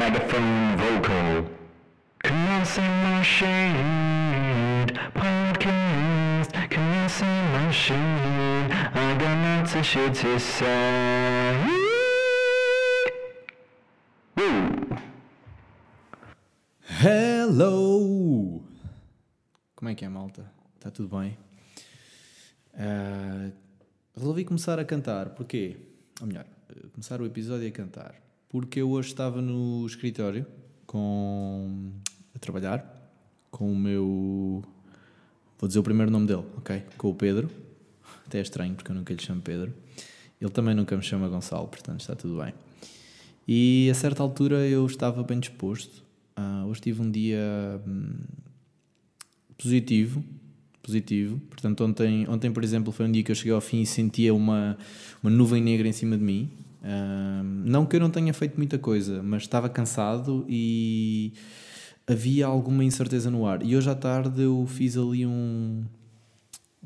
megaphone vocal. My shade, podcast. My shade, I got lots of shit to say. Hello! Como é que é, malta? Está tudo bem? Ah, resolvi começar a cantar, porquê? Ou melhor, começar o episódio a cantar. Porque eu hoje estava no escritório com, a trabalhar com o meu. Vou dizer o primeiro nome dele, ok? Com o Pedro. Até é estranho porque eu nunca lhe chamo Pedro. Ele também nunca me chama Gonçalo, portanto está tudo bem. E a certa altura eu estava bem disposto. Ah, hoje tive um dia hum, positivo. Positivo. Portanto, ontem, ontem, por exemplo, foi um dia que eu cheguei ao fim e sentia uma, uma nuvem negra em cima de mim. Ah, não que eu não tenha feito muita coisa, mas estava cansado e havia alguma incerteza no ar. E hoje à tarde eu fiz ali um.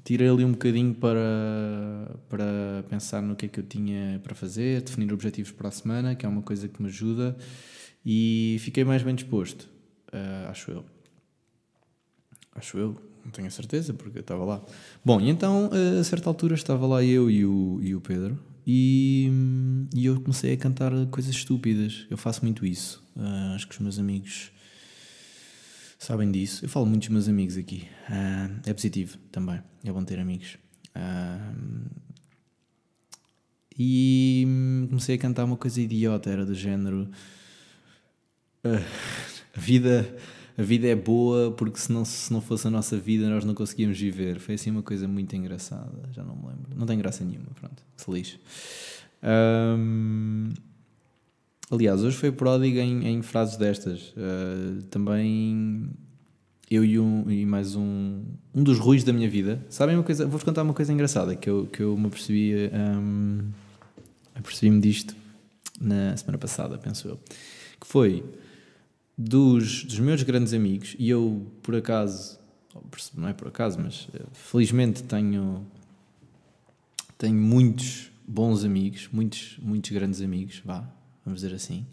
Tirei ali um bocadinho para, para pensar no que é que eu tinha para fazer, definir objetivos para a semana, que é uma coisa que me ajuda, e fiquei mais bem disposto, ah, acho eu. Acho eu, não tenho a certeza, porque eu estava lá. Bom, e então, a certa altura, estava lá eu e o, e o Pedro, e, e eu comecei a cantar coisas estúpidas. Eu faço muito isso. Ah, acho que os meus amigos sabem disso. Eu falo muito dos meus amigos aqui. Ah, é positivo também. É bom ter amigos. Ah, e comecei a cantar uma coisa idiota, era do género. a vida. A vida é boa porque se não, se não fosse a nossa vida nós não conseguíamos viver. Foi assim uma coisa muito engraçada, já não me lembro. Não tem graça nenhuma, pronto, se lixe. Ahm, aliás, hoje foi pródigo em, em frases destas. Ah, também eu e, um, e mais um, um dos ruins da minha vida. Sabem uma coisa? Vou-vos contar uma coisa engraçada que eu, que eu me apercebi. ahm, apercebi-me disto na semana passada, penso eu. Que foi dos, dos meus grandes amigos, e eu por acaso, não é por acaso, mas eh, felizmente tenho, tenho muitos bons amigos, muitos, muitos grandes amigos, vá, vamos dizer assim.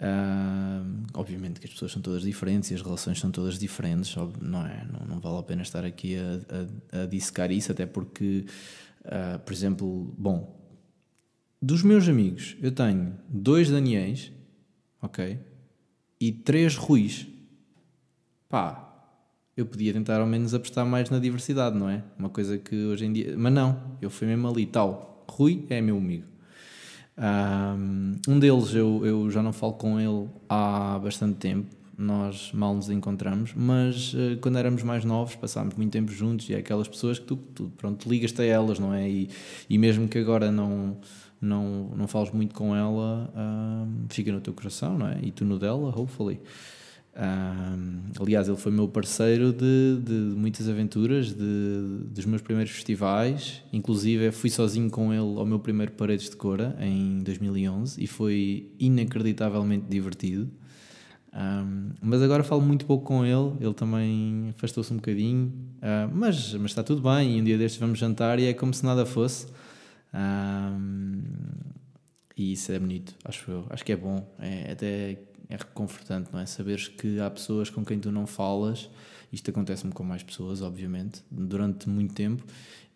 Ah, obviamente que as pessoas são todas diferentes e as relações são todas diferentes, não é? Não, não vale a pena estar aqui a, a, a dissecar isso, até porque, ah, por exemplo, bom, dos meus amigos, eu tenho dois Daniéis, ok? E três Ruis. Pá, eu podia tentar ao menos apostar mais na diversidade, não é? Uma coisa que hoje em dia. Mas não, eu fui mesmo ali tal. Rui é meu amigo. Um deles eu, eu já não falo com ele há bastante tempo, nós mal nos encontramos, mas eh, quando éramos mais novos passámos muito tempo juntos e é aquelas pessoas que tu, tu pronto, ligas-te a elas, não é? E, e mesmo que agora não, não, não fales muito com ela, fica no teu coração, não é? E tu no dela, hopefully. Ahm, aliás, ele foi meu parceiro de, de muitas aventuras, de, dos meus primeiros festivais. Inclusive, fui sozinho com ele ao meu primeiro Paredes de Cora em 2011 e foi inacreditavelmente divertido. Ahm, mas agora falo muito pouco com ele, ele também afastou-se um bocadinho, Ah, mas, mas está tudo bem. E um dia destes vamos jantar e é como se nada fosse. Ahm, e isso é bonito, acho eu. Acho que é bom. É até é reconfortante, não é? Saberes que há pessoas com quem tu não falas. Isto acontece-me com mais pessoas, obviamente, durante muito tempo.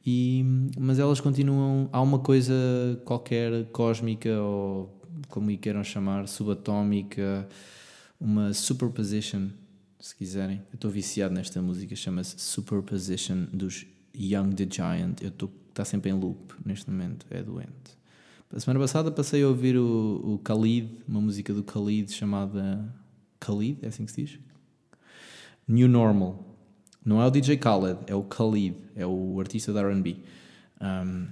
E, mas elas continuam. Há uma coisa qualquer cósmica ou como lhe queiram chamar, subatómica, uma superposition, se quiserem. Eu estou viciado nesta música, chama-se Superposition dos Young the Giant. Eu estou está sempre em loop neste momento, é doente. A semana passada passei a ouvir o, o Khalid, uma música do Khalid chamada Khalid, é assim que se diz? New Normal. Não é o DJ Khaled, é o Khalid, é o artista da R&B. Um,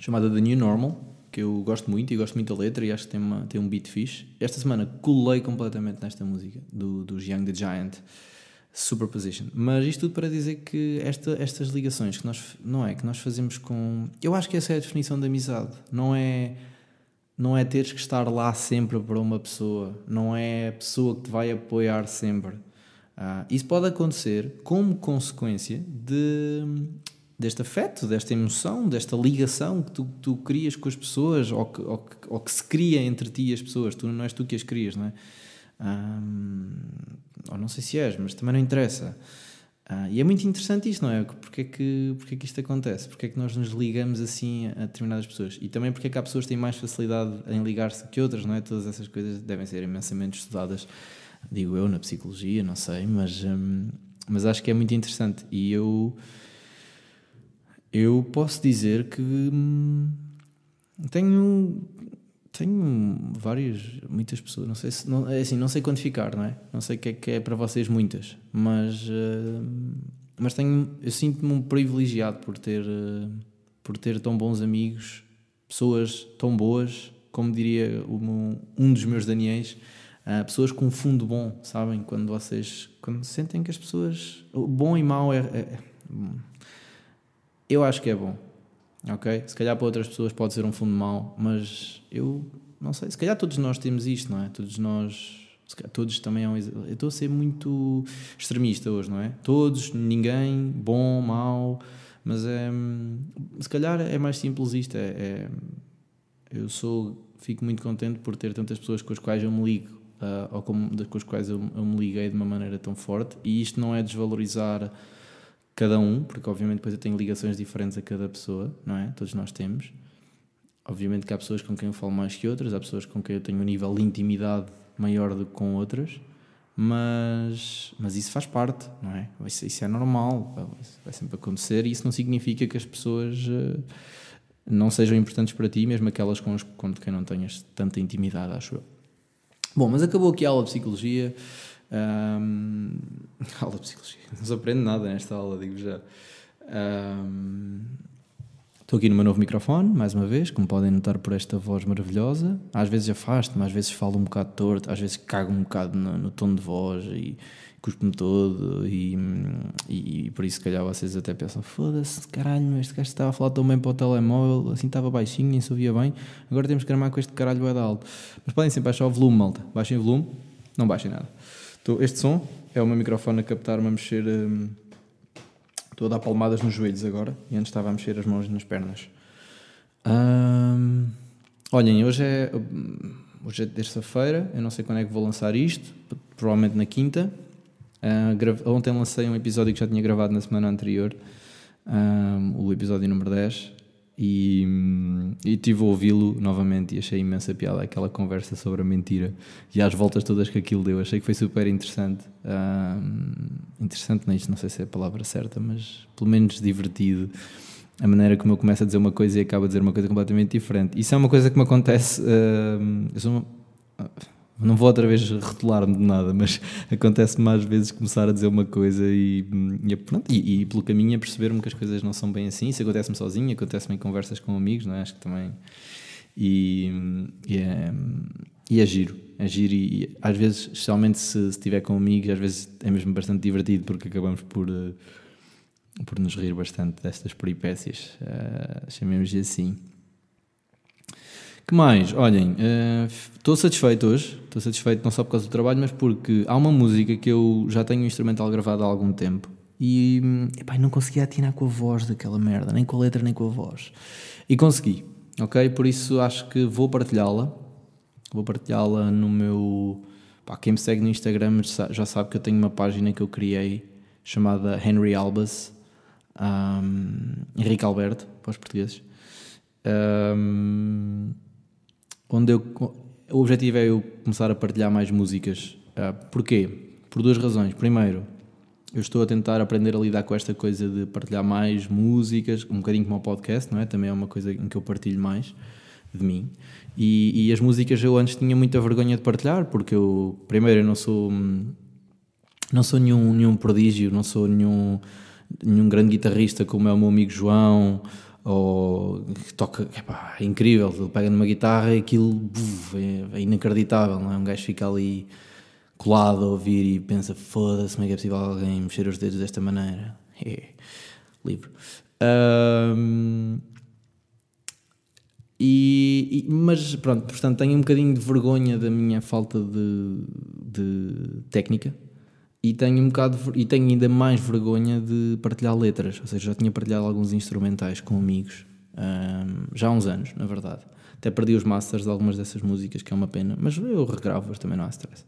chamada The New Normal, que eu gosto muito e gosto muito da letra e acho que tem, uma, tem um beat fixe. Esta semana colei completamente nesta música do, dos Young the Giant. Superposition. Mas isto tudo para dizer que esta, estas ligações que nós não é que nós fazemos com, eu acho que essa é a definição de amizade. Não é não é teres que estar lá sempre para uma pessoa, não é a pessoa que te vai apoiar sempre. Ah, isso pode acontecer como consequência de, deste afeto, desta emoção, desta ligação que tu, tu crias com as pessoas ou que, ou, que, ou que se cria entre ti e as pessoas. Tu, não és tu que as crias, não é? Ou não sei se és, mas também não interessa. Uh, e é muito interessante isto, não é? Porque é, que, porque é que isto acontece? Porque é que nós nos ligamos assim a determinadas pessoas? E também porque é que há pessoas que têm mais facilidade em ligar-se que outras, não é? Todas essas coisas devem ser imensamente estudadas, digo eu, na psicologia, não sei, mas, mas acho que é muito interessante. E eu, eu posso dizer que hum, tenho tenho várias, muitas pessoas, não sei se, não, é assim, não sei quantificar, não é? Não sei o que é que é para vocês muitas, mas, uh, mas tenho, eu sinto-me um privilegiado por ter, uh, por ter tão bons amigos, pessoas tão boas, como diria um, um dos meus Daniels, uh, pessoas com fundo bom, sabem? Quando vocês, quando sentem que as pessoas, bom e mau é, é, é eu acho que é bom ok? Se calhar para outras pessoas pode ser um fundo mau, mas eu não sei, se calhar todos nós temos isto, não é? Todos nós, todos também é um, eu estou a ser muito extremista hoje, não é? Todos, ninguém, bom, mau, mas é, se calhar é mais simples isto, é, é eu sou, fico muito contente por ter tantas pessoas com as quais eu me ligo, uh, ou com, com as quais eu, eu me liguei de uma maneira tão forte, e isto não é desvalorizar cada um, porque obviamente depois eu tenho ligações diferentes a cada pessoa, não é? Todos nós temos. Obviamente que há pessoas com quem eu falo mais que outras, há pessoas com quem eu tenho um nível de intimidade maior do que com outras, mas, mas isso faz parte, não é? Isso, é normal, vai sempre acontecer e isso não significa que as pessoas uh, não sejam importantes para ti, mesmo aquelas com, com quem não tenhas tanta intimidade, acho eu. Bom, mas acabou aqui a aula de psicologia. Um, aula de psicologia, não se aprende nada nesta aula, digo já. Um, estou aqui no meu novo microfone, mais uma vez, como podem notar por esta voz maravilhosa. Às vezes afasto-me, às vezes falo um bocado torto, às vezes cago um bocado no, no tom de voz e cuspo-me todo. E, e, e, por isso, se calhar, vocês até pensam: foda-se, caralho, este gajo estava a falar tão bem para o telemóvel, assim estava baixinho, nem se ouvia bem. Agora temos que gramar com este caralho é alto. Mas podem sempre baixar o volume, malta. Baixem o volume, não baixem nada. Este som é o meu microfone a captar-me a mexer. Hum, estou a dar palmadas nos joelhos agora e antes estava a mexer as mãos nas pernas. Hum, olhem, hoje é, hoje é terça-feira, eu não sei quando é que vou lançar isto, provavelmente na quinta. Uh, ontem lancei um episódio que já tinha gravado na semana anterior, um, o episódio número 10. E, e tive a ouvi-lo novamente e achei imensa piada aquela conversa sobre a mentira e as voltas todas que aquilo deu. Achei que foi super interessante. interessante, não, isto não sei se é a palavra certa, mas pelo menos divertido. A maneira como eu começo a dizer uma coisa e acabo a dizer uma coisa completamente diferente. Isso é uma coisa que me acontece. Uh, eu sou uma, não vou outra vez rotular-me de nada, mas acontece-me às vezes começar a dizer uma coisa e, e, pronto, e, e pelo caminho a perceber-me que as coisas não são bem assim. Isso acontece-me sozinho, acontece-me em conversas com amigos, não é? Acho que também. E, e, é, e é giro, é giro. E, e às vezes, especialmente se, estiver com amigos, às vezes é mesmo bastante divertido porque acabamos por, uh, por nos rir bastante destas peripécias, uh, chamemos-lhe assim que mais? Olhem, estou uh, satisfeito hoje. Estou satisfeito não só por causa do trabalho, mas porque há uma música que eu já tenho um instrumental gravado há algum tempo e epá, não conseguia atinar com a voz daquela merda, nem com a letra, nem com a voz. E consegui, ok? Por isso acho que vou partilhá-la. Vou partilhá-la no meu. Pá, quem me segue no Instagram já sabe que eu tenho uma página que eu criei chamada Henry Albas, um, Henrique Alberto, para os portugueses. Um, onde eu, o objetivo é eu começar a partilhar mais músicas. Uh, porquê? Por duas razões. Primeiro, eu estou a tentar aprender a lidar com esta coisa de partilhar mais músicas, um bocadinho como o podcast, não é? Também é uma coisa em que eu partilho mais de mim. E, e, as músicas eu antes tinha muita vergonha de partilhar, porque eu, primeiro, eu não sou, não sou nenhum, nenhum prodígio, não sou nenhum, nenhum grande guitarrista como é o meu amigo João, ou que toca, epá, é incrível, ele pega numa guitarra e aquilo buf, é, é, inacreditável, não é? Um gajo fica ali colado a ouvir e pensa, foda-se, como é que é possível alguém mexer os dedos desta maneira? É, livro. Um, e, e, mas pronto, portanto tenho um bocadinho de vergonha da minha falta de, de técnica e tenho um bocado e tenho ainda mais vergonha de partilhar letras, ou seja, já tinha partilhado alguns instrumentais com amigos ahm, já há uns anos, na verdade. Até perdi os masters de algumas dessas músicas, que é uma pena, mas eu regravo-as também não há stress.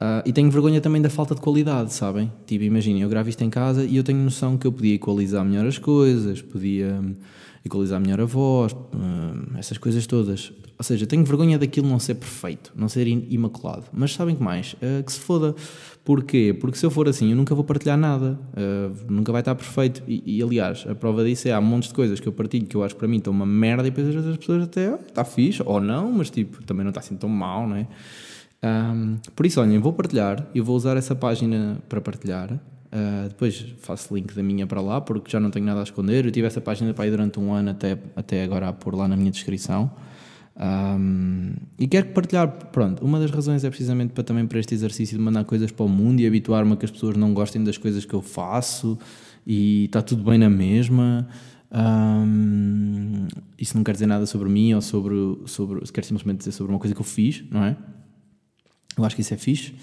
Ah, e tenho vergonha também da falta de qualidade, sabem? Tipo, imaginem, eu gravo isto em casa e eu tenho noção que eu podia equalizar melhor as coisas, podia hum, equalizar melhor a voz, hum, essas coisas todas. Ou seja, tenho vergonha daquilo não ser perfeito, não ser imaculado. Mas sabem que mais? Ah, que se foda. Porquê? Porque se eu for assim, eu nunca vou partilhar nada, Ah, nunca vai estar perfeito. E, e, aliás, a prova disso é há montes de coisas que eu partilho que eu acho que para mim estão uma merda e depois as outras pessoas até, "Ah, está fixe, ou não, mas tipo, também não está assim tão mal, não é? Um, por isso, olhem, vou partilhar, eu vou usar essa página para partilhar. Uh, depois faço link da minha para lá, porque já não tenho nada a esconder. Eu tive essa página para aí durante um ano, até, até agora a pôr lá na minha descrição. Um, e quero partilhar, pronto, uma das razões é precisamente para também para este exercício de mandar coisas para o mundo e habituar-me a que as pessoas não gostem das coisas que eu faço e está tudo bem na mesma. Um, isso não quer dizer nada sobre mim ou sobre, sobre. Quer simplesmente dizer sobre uma coisa que eu fiz, não é? Eu acho que isso é fixe.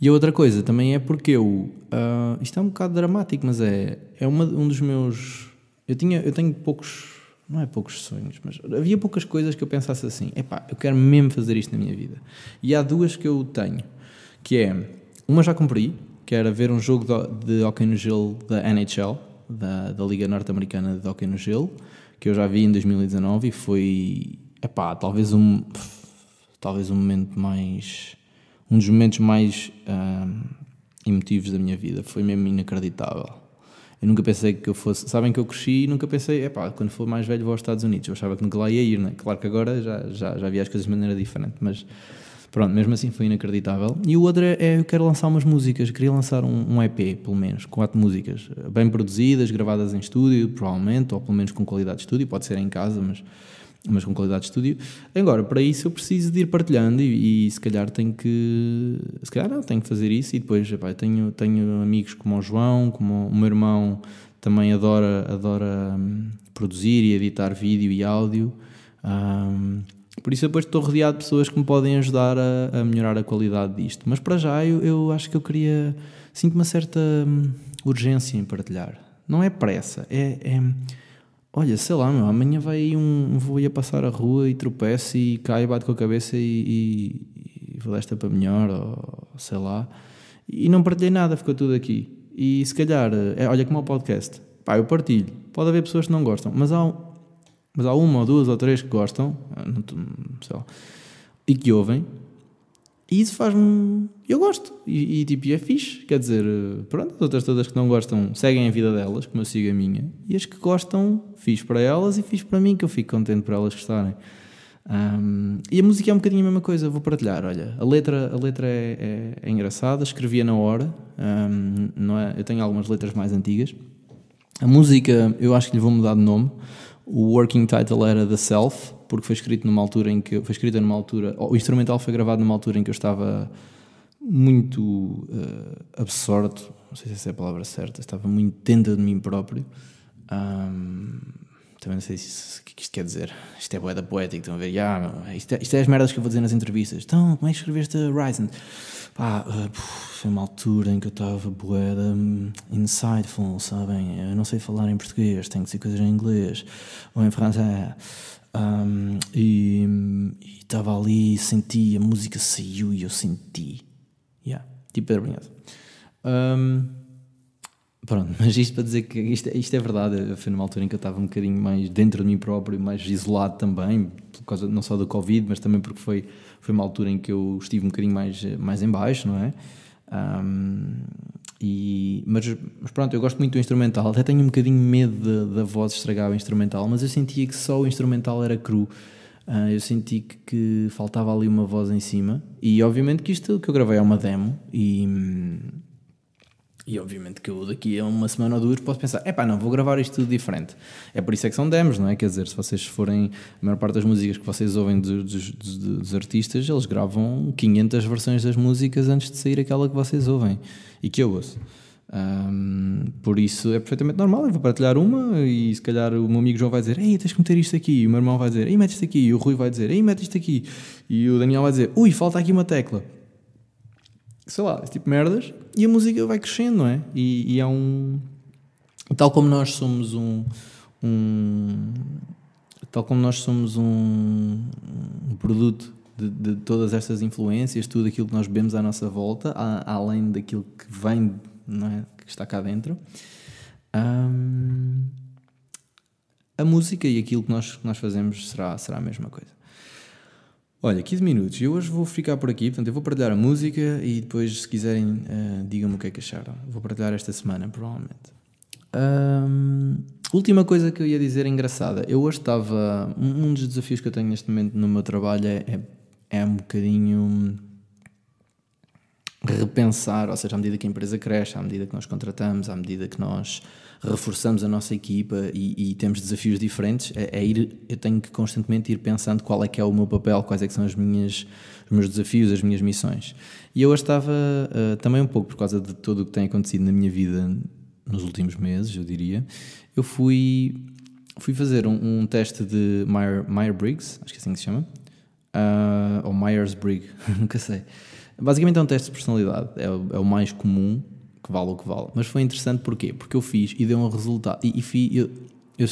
E a outra coisa também é porque eu. ah, isto é um bocado dramático, mas é, é uma, um dos meus. Eu, tinha, eu tenho poucos. Não é poucos sonhos, mas havia poucas coisas que eu pensasse assim: epá, eu quero mesmo fazer isto na minha vida. E há duas que eu tenho, que é. Uma já cumpri, que era ver um jogo de, de hockey no gelo da NHL, da, da Liga Norte-Americana de Hockey no Gelo, que eu já vi em 2019 e foi. Epá, talvez um. Talvez um momento mais um dos momentos mais emotivos da minha vida. Foi mesmo inacreditável. Eu nunca pensei que eu fosse. Sabem que eu cresci e nunca pensei, epá, quando for mais velho vou aos Estados Unidos. Eu achava que nunca lá ia ir, né? Claro que agora já, já, já vi as coisas de maneira diferente, mas pronto, mesmo assim foi inacreditável. E o outro é, é eu quero lançar umas músicas, queria lançar um, um EP, pelo menos, quatro músicas, bem produzidas, gravadas em estúdio, provavelmente, ou pelo menos com qualidade de estúdio, pode ser em casa, mas mas com qualidade de estúdio. Agora, para isso eu preciso de ir partilhando e, e se calhar tenho que. Se calhar não, tenho que fazer isso e depois epá, tenho, tenho amigos como o João, como o meu irmão também adora, adora hum, produzir e editar vídeo e áudio. Hum, por isso depois estou rodeado de pessoas que me podem ajudar a, a melhorar a qualidade disto. Mas para já eu, eu acho que eu queria. Sinto uma certa hum, urgência em partilhar. Não é pressa, é- é Olha, sei lá, meu, amanhã vai aí um, um voo a passar a rua e tropeço e cai, bate com a cabeça e, e, e vou desta para melhor, ou sei lá. E não partilhei nada, ficou tudo aqui. E se calhar, é, olha como é o podcast, pá, eu partilho. Pode haver pessoas que não gostam, mas há, mas há uma ou duas ou três que gostam, ah, não sei lá, e que ouvem, e isso faz-me. Eu gosto. E, e tipo, é fixe. Quer dizer, pronto, as outras todas que não gostam seguem a vida delas, como eu sigo a minha. E as que gostam, fiz para elas e fiz para mim, que eu fico contente por elas gostarem. Ahm, e a música é um bocadinho a mesma coisa, vou partilhar. Olha, a letra, a letra é, é- é engraçada, escrevia na hora. ahm, não é, eu tenho algumas letras mais antigas. A música, eu acho que lhe vou mudar de nome. O working title era The Self, porque foi escrito numa altura em que foi escrita numa altura, o instrumental foi gravado numa altura em que eu estava muito eh, absorto, não sei se essa é a palavra certa, estava muito dentro de mim próprio. Ahm, também não sei se o que é que isto quer dizer. Isto é boeda poético, estão a ver? Meu, isto, é, isto é as merdas que eu vou dizer nas entrevistas. Então, como é que escreveste Ryzen? Pá, puf, foi uma altura em que eu estava boeda hum, insightful, sabem? Eu não sei falar em português, tenho que dizer coisas em inglês ou em francês. Ahm, e estava ali, senti, a música saiu e eu senti. Yeah, tipo Pedro Brunhosa. Ahm, Pronto, mas isto para dizer que isto, é- isto é verdade. Foi numa altura em que eu estava um bocadinho mais dentro de mim próprio, mais isolado também, por causa não só do Covid, mas também porque foi, foi uma altura em que eu estive um bocadinho mais, mais em baixo, não é? Ahm, e, mas, mas pronto, eu gosto muito do instrumental, até tenho um bocadinho medo da- voz estragar o instrumental, mas eu sentia que só o instrumental era cru. Ah, eu senti que, que faltava ali uma voz em cima, e obviamente que isto que eu gravei é uma demo, e. e obviamente que eu daqui a uma semana ou duas posso pensar, epá, não, vou gravar isto tudo diferente. É por isso é que são demos, não é? Quer dizer, se vocês forem, a maior parte das músicas que vocês ouvem dos, dos- dos- artistas, eles gravam 500 versões das músicas antes de sair aquela que vocês ouvem e que eu ouço. Ahm, por isso é perfeitamente normal, eu vou partilhar uma e se calhar o meu amigo João vai dizer, ei, tens que meter isto aqui, e o meu irmão vai dizer, ei, mete isto aqui, e o Rui vai dizer, ei, mete isto aqui, e o Daniel vai dizer, ui, falta aqui uma tecla sei lá, esse tipo de merdas, e a música vai crescendo, não é? E, e há um. Tal como nós somos um. um tal como nós somos um, um produto de, de, todas estas influências, tudo aquilo que nós vemos à nossa volta, a, além daquilo que vem, não é? Que está cá dentro. Um, a música e aquilo que nós, que nós fazemos será, será a mesma coisa. Olha, 15 minutos. Eu hoje vou ficar por aqui, portanto, eu vou partilhar a música e depois, se quiserem, uh, digam-me o que é que acharam. Vou partilhar esta semana, provavelmente. Um, última coisa que eu ia dizer engraçada. Eu hoje estava. Um dos desafios que eu tenho neste momento no meu trabalho é, é, é um bocadinho repensar, ou seja, à medida que a empresa cresce, à medida que nós contratamos, à medida que nós reforçamos a nossa equipa e, e temos desafios diferentes, é, é, ir, eu tenho que constantemente ir pensando qual é que é o meu papel, quais é que são as minhas, os meus desafios, as minhas missões. E eu estava uh, também um pouco por causa de tudo o que tem acontecido na minha vida nos últimos meses, eu diria, eu fui, fui fazer um, um teste de Meyer-Briggs, acho que é assim que se chama, uh, ou Myers-Briggs, nunca sei. Basicamente é um teste de personalidade, é o, é o mais comum que vale o que vale. Mas foi interessante porquê? Porque eu fiz e deu um resultado. E, e eu, eu,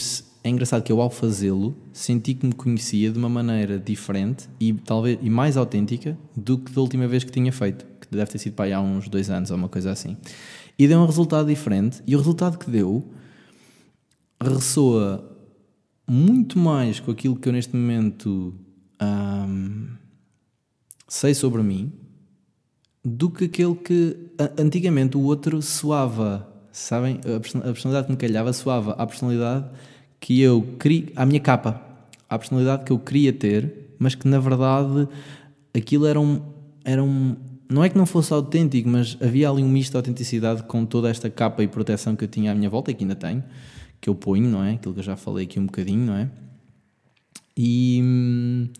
é engraçado que eu, ao fazê-lo, senti que me conhecia de uma maneira diferente e talvez e mais autêntica do que da última vez que tinha feito, que deve ter sido para aí há uns dois anos ou uma coisa assim. E deu um resultado diferente, e o resultado que deu ressoa muito mais com aquilo que eu neste momento hum, sei sobre mim do que aquele que antigamente o outro soava, sabem? A personalidade que me calhava soava à personalidade que eu queria, à minha capa, à personalidade que eu queria ter, mas que na verdade aquilo era um, era um não é que não fosse autêntico, mas havia ali um misto de autenticidade com toda esta capa e proteção que eu tinha à minha volta e que ainda tenho, que eu ponho, não é? Aquilo que eu já falei aqui um bocadinho, não é? E,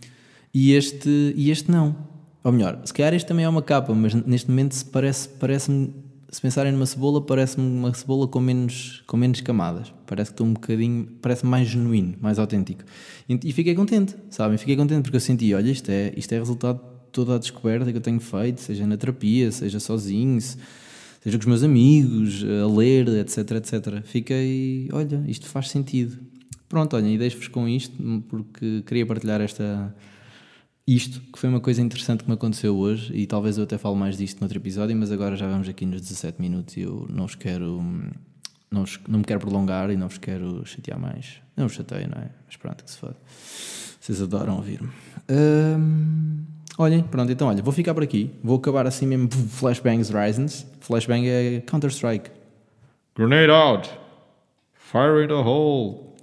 e, este, e este não. Ou melhor, se calhar este também é uma capa, mas neste momento parece, parece-me, se pensarem numa cebola, parece-me uma cebola com menos, com menos camadas. Parece que estou um bocadinho, parece mais genuíno, mais autênco. E, e, fiquei contente, sabem? Fiquei contente porque eu senti, olha, isto é, isto é resultado de toda a descoberta que eu tenho feito, seja na terapia, seja sozinho, seja com os meus amigos, a ler, etc, etc. Fiquei, olha, isto faz sentido. Pronto, olhem, e deixo-vos com isto, porque queria partilhar esta isto, que foi uma coisa interessante que me aconteceu hoje, e talvez eu até falo mais disto noutro episódio, mas agora já vamos aqui nos 17 minutos e eu não vos quero. Não, vos, não me quero prolongar e não vos quero chatear mais. Não vos chateio, não é? Mas pronto, que se foda. Vocês adoram ouvir-me. Hum, olhem, pronto, então olha, vou ficar por aqui. Vou acabar assim mesmo. Flashbangs Risings. Flashbang é Counter-Strike. Grenade out! Fire in the hole!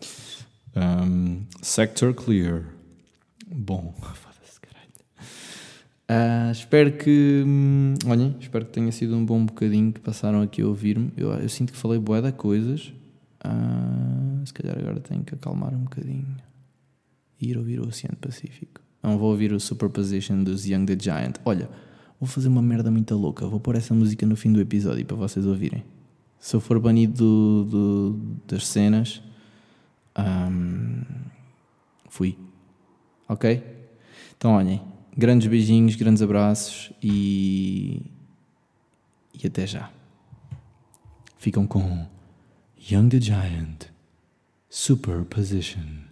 Um, sector clear. Bom. Uh, espero que. Hum, olhem, espero que tenha sido um bom bocadinho que passaram aqui a ouvir-me. Eu, eu, sinto que falei boé de coisas. Uh, se calhar agora tenho que acalmar um bocadinho. E ir ouvir o Oceano Pacífico. Não vou ouvir o Superposition dos Young the Giant. Olha, vou fazer uma merda muito louca. Vou pôr essa música no fim do episódio para vocês ouvirem. Se eu for banido do, do, das cenas, um, fui. Ok? Então olhem, Grandes beijinhos, grandes abraços e. e até já. Ficam com Young the Giant Superposition.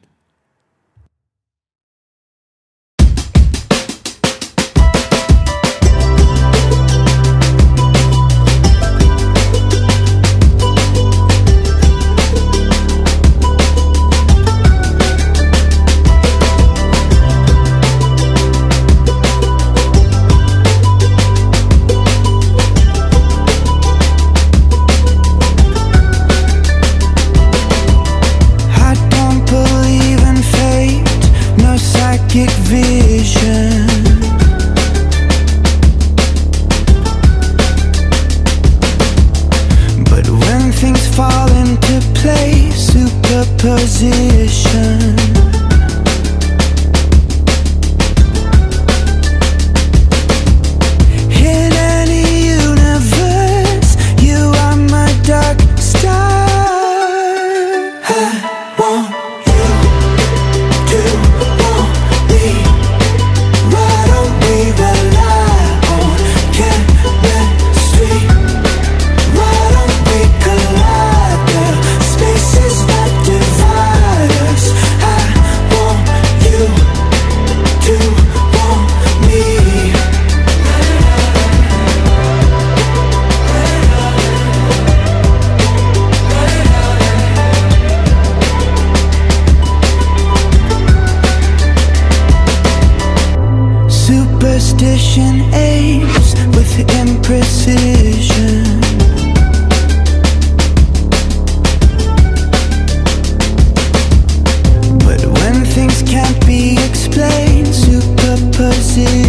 see